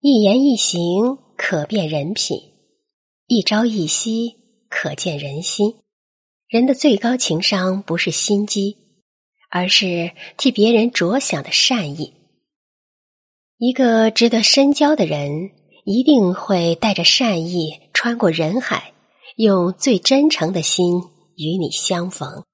一言一行可辨人品一朝一夕可见人心。人的最高情商不是心机而是替别人着想的善意。一个值得深交的人一定会带着善意穿过人海用最真诚的心与你相逢。